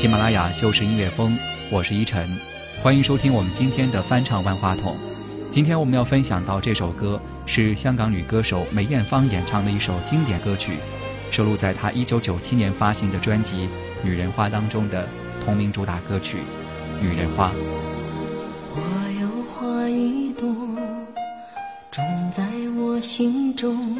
喜马拉雅就是音乐风，我是依晨，欢迎收听我们今天的翻唱万花筒。今天我们要分享到这首歌是香港女歌手梅艳芳演唱的一首经典歌曲，收录在她1997年发行的专辑《女人花》当中的同名主打歌曲《女人花》。我有花一朵，种在我心中，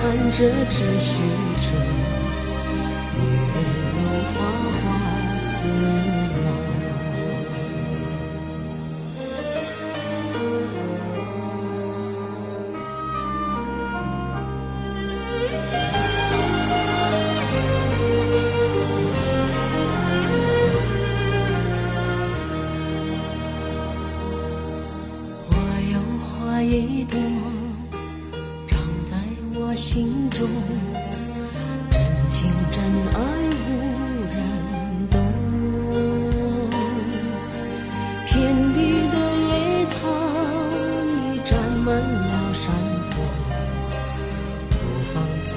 看着只虚着。女人如花花似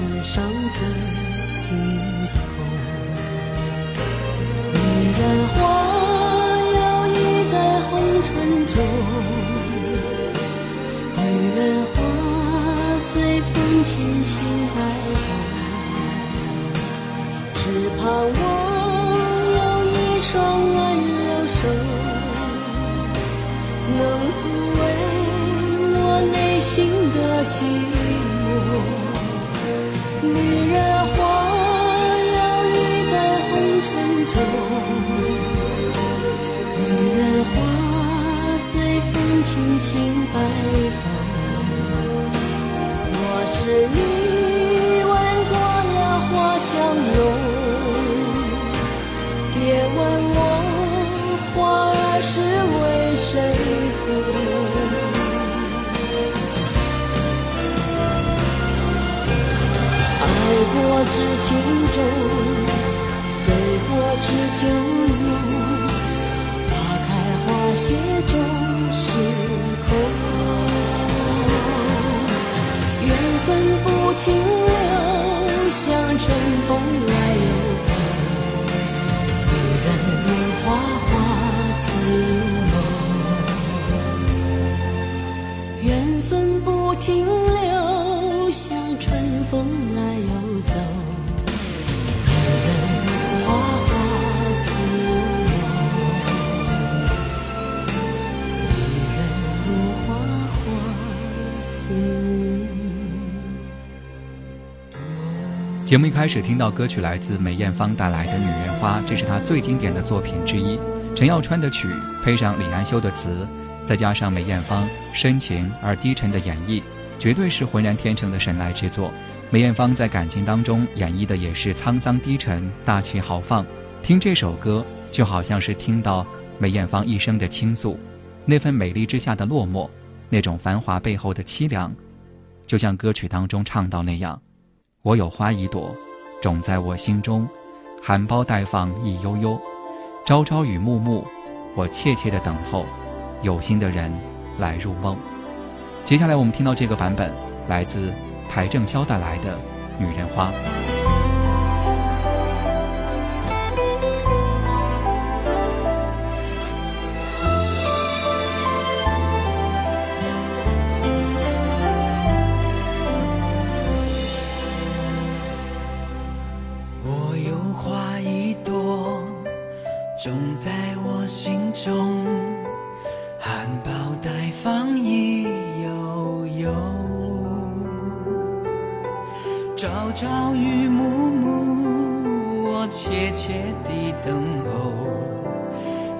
妨自赏最心痛。女人花摇曳在红尘中，女人花随风轻轻摆动，只盼望有一双轻轻摆动。我是你闻过了花香浓，别问我花儿是为谁红。爱过知情重，醉过知酒浓。花开花谢终时空，缘分不停留，像春风来又走。女人如花花似梦，缘分不停留，像春风来又节目一开始听到歌曲来自梅艳芳带来的《女人花》，这是她最经典的作品之一。陈耀川的曲配上李安修的词，再加上梅艳芳深情而低沉的演绎，绝对是浑然天成的神来之作。梅艳芳在感情当中演绎的也是沧桑低沉、大气豪放。听这首歌，就好像是听到梅艳芳一生的倾诉，那份美丽之下的落寞，那种繁华背后的凄凉，就像歌曲当中唱到那样：“我有花一朵，种在我心中，含苞待放意悠悠，朝朝与暮暮，我切切的等候，有心的人来入梦。”接下来我们听到这个版本，来自邰正宵带来的《女人花》。朝朝与暮暮，我切切地等候，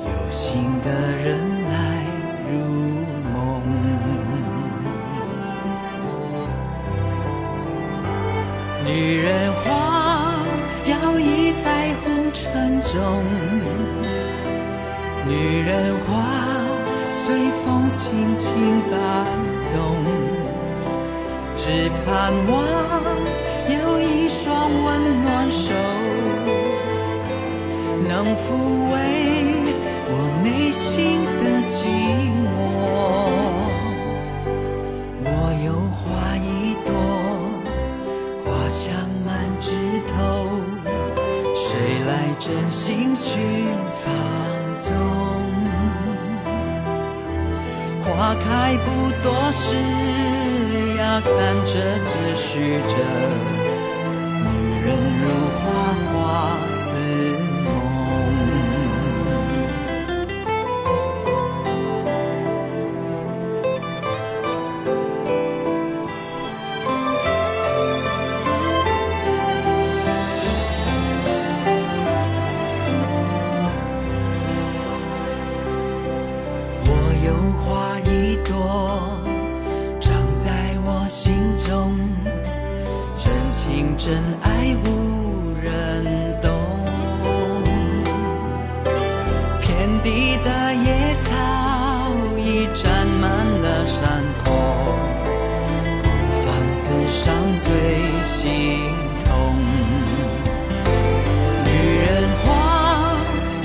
有心的人来入梦。女人花摇曳在红尘中，女人花随风轻轻摆动，只盼望有一双温暖手，能抚慰我内心的寂寞。我有花一朵。花香满枝头，谁来真心寻芳踪？花开不多时呀，看着只虚着，人如花真爱无人懂。遍地的野草已占满了山坡，不妨自赏最心痛。女人花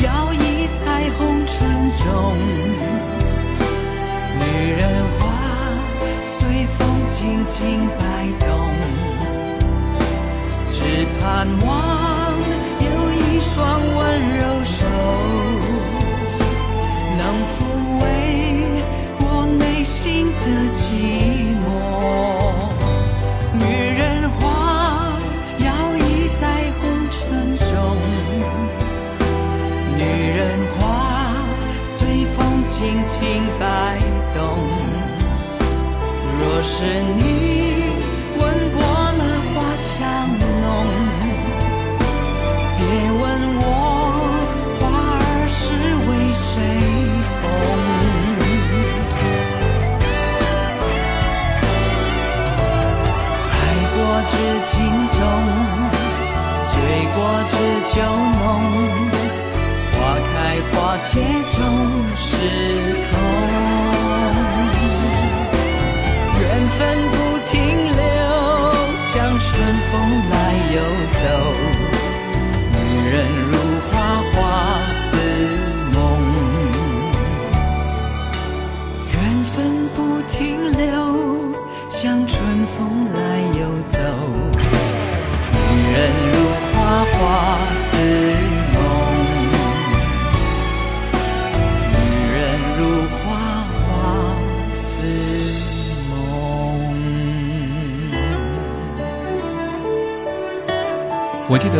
摇曳在红尘中，女人花随风轻轻摆动，盼望有一双温柔手，能抚慰我内心的寂寞。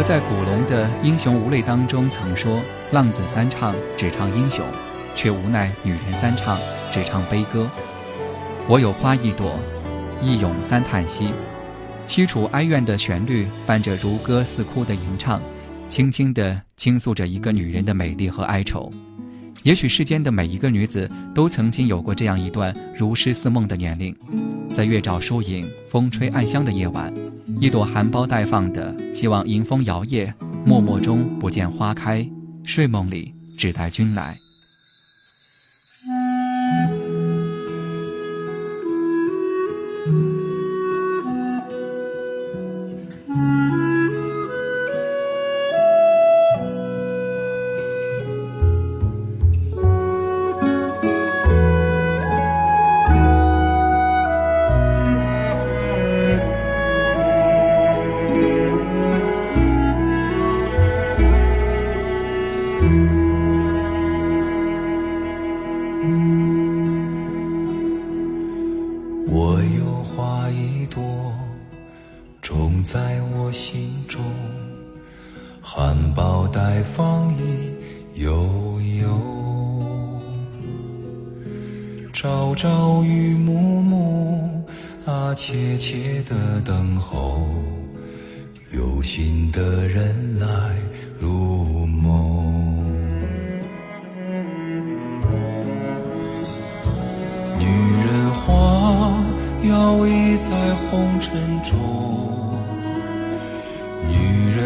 在古龙的《英雄无泪》当中曾说：“浪子三唱只唱英雄，却无奈女人三唱只唱悲歌。”我有花一朵，一咏三叹息。凄楚哀怨的旋律伴着如歌似哭的吟唱，轻轻地倾诉着一个女人的美丽和哀愁。也许世间的每一个女子都曾经有过这样一段如诗似梦的年龄，在月照疏影、风吹暗香的夜晚，一朵含苞待放的，希望迎风摇曳。默默中不见花开，睡梦里只待君来。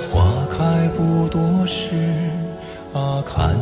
花开不多时。啊，看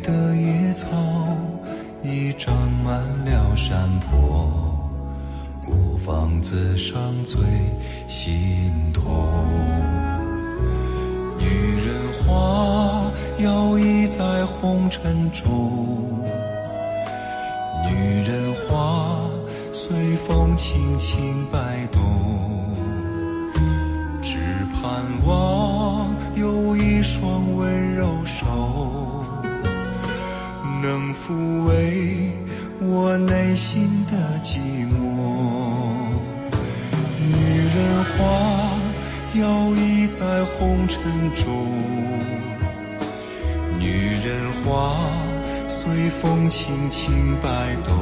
的野草已长满了山坡，孤芳自赏最心痛。女人花摇曳在红尘中，女人花随风轻轻摆动，只盼望有一双温柔手，能抚慰我内心的寂寞。女人花摇曳在红尘中，女人花随风轻轻摆动。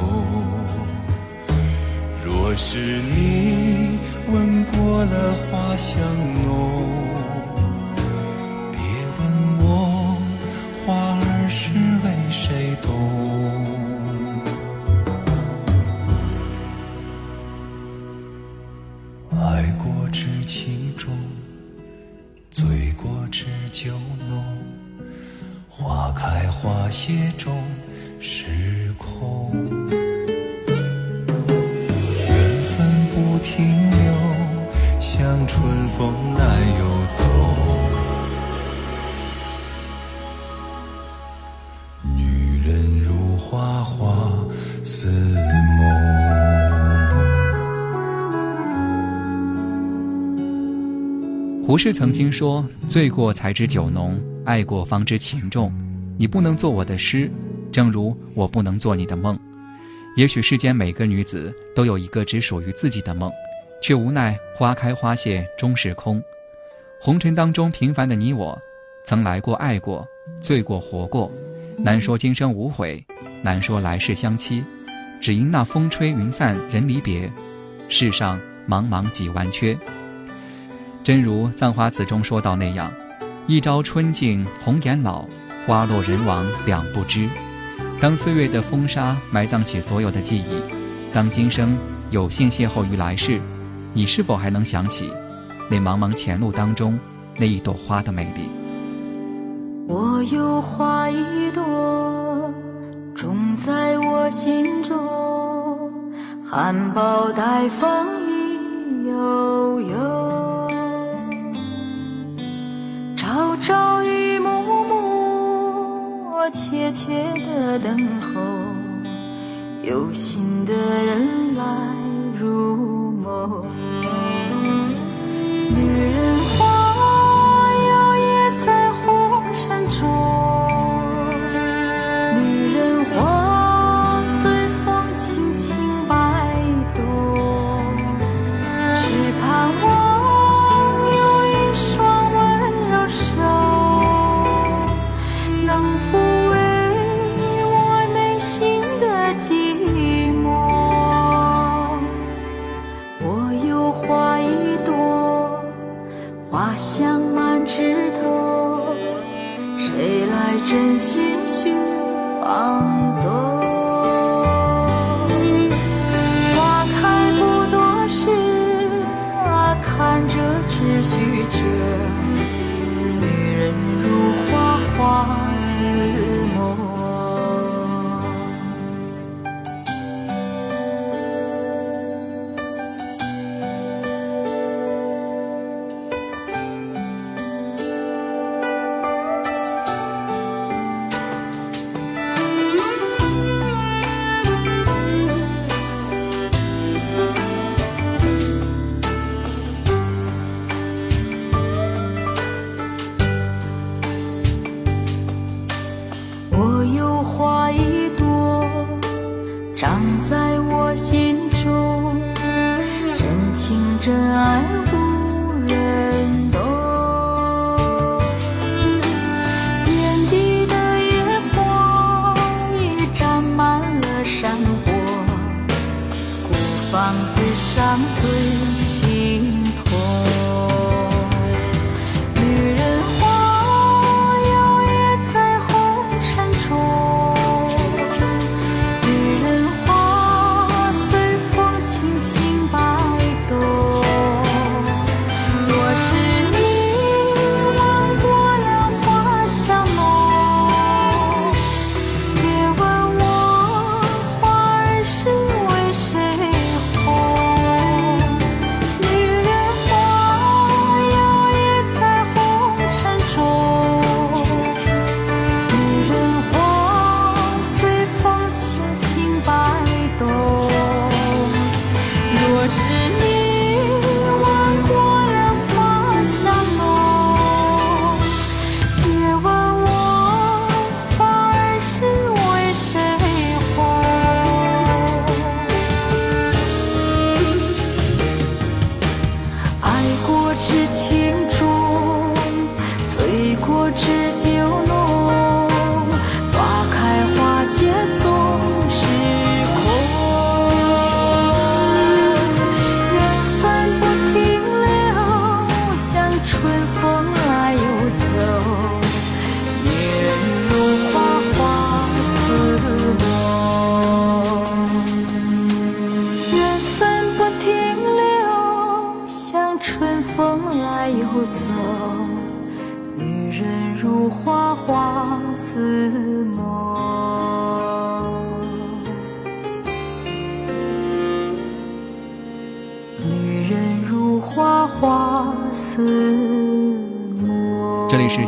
若是你闻过了花香浓，花花似梦。胡适曾经说：“醉过才知酒浓，爱过方知情重。”你不能做我的诗，正如我不能做你的梦。也许世间每个女子都有一个只属于自己的梦，却无奈花开花谢终是空。红尘当中平凡的你我，曾来过爱过，醉过活过，难说今生无悔，难说来世相期。只因那风吹云散人离别，世上茫茫几万缺。真如《葬花词》中说到那样：一朝春尽红颜老。花落人亡两不知。当岁月的风沙埋葬起所有的记忆，当今生有幸邂逅于来世，你是否还能想起那茫茫前路当中那一朵花的美丽？我有花一朵，在我心中，含苞待放意悠悠，朝朝与暮暮，我切切的等候，有心的人来入梦，女人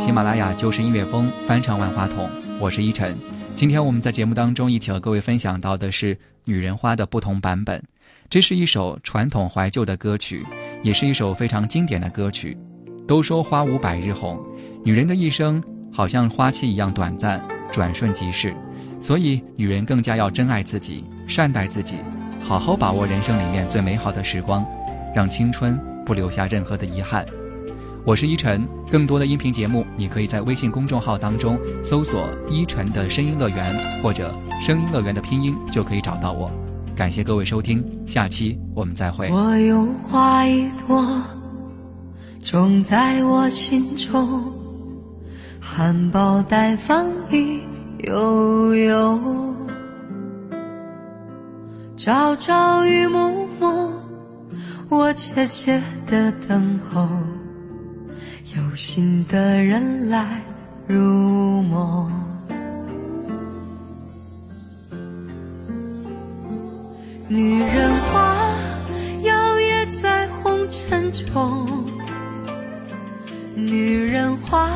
喜马拉雅就是音乐风翻唱万花筒，我是依晨。今天我们在节目当中一起和各位分享到的是《女人花》的不同版本。这是一首传统怀旧的歌曲，也是一首非常经典的歌曲。都说花无百日红，女人的一生好像花期一样短暂，转瞬即逝。所以，女人更加要珍爱自己，善待自己，好好把握人生里面最美好的时光，让青春不留下任何的遗憾。我是依晨，更多的音频节目，你可以在微信公众号当中搜索“依晨的声音乐园”或者“声音乐园”的拼音，就可以找到我。感谢各位收听，下期我们再会。我有花一朵，种在我心中，含苞待放意悠悠，朝朝与暮暮，我切切的等候，有心的人来入梦。女人花摇曳在红尘中，女人花。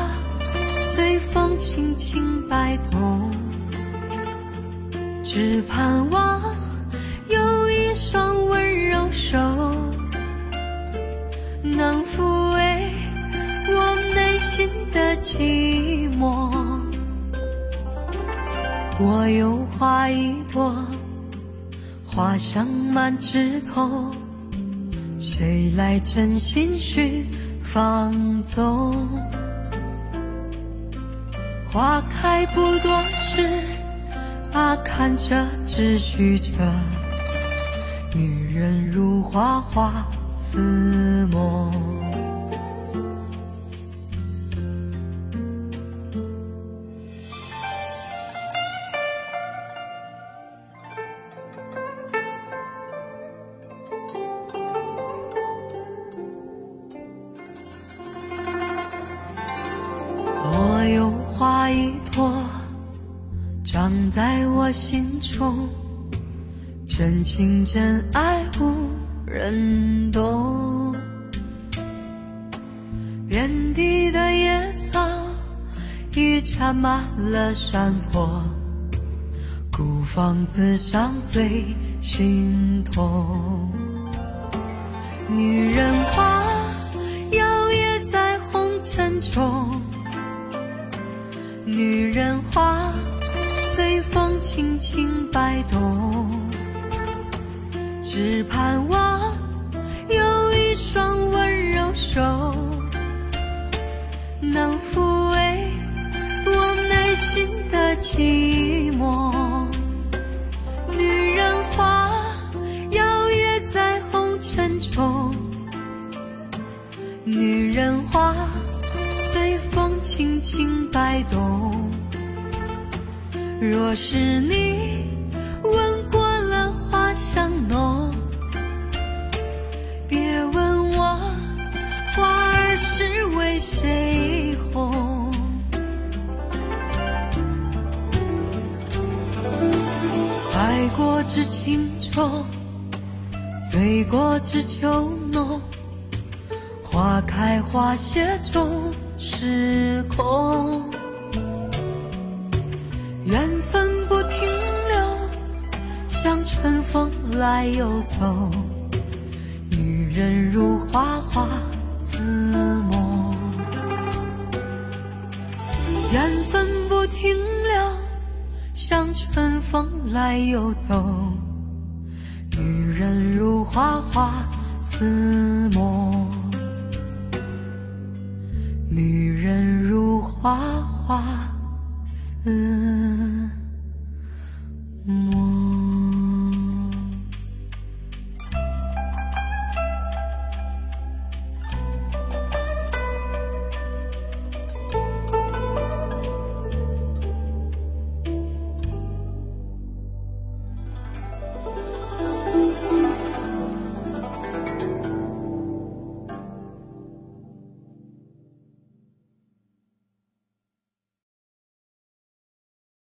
随风轻轻摆动，只盼望有一双温柔手，能抚寂寞。我有花一朵，花香满枝头，谁来真心去放纵？花开不多时，啊，看着只许着。女人如花花似梦。中，真情真爱无人懂。遍地的野草已缠满了山坡，孤芳自赏最心痛。女人花摇曳在红尘中，女人花。随风轻轻摆动，只盼望有一双温柔手，能抚慰我内心的寂寞。女人花摇曳在红尘中，女人花随风轻轻摆动。若是你闻过了花香浓，别问我花儿是为谁红。爱过知情重，醉过知酒浓，花开花谢终是空。缘分不停留，像春风来又走。女人如花花似梦。缘分不停留，像春风来又走。女人如花花似梦。女人如花花的梦。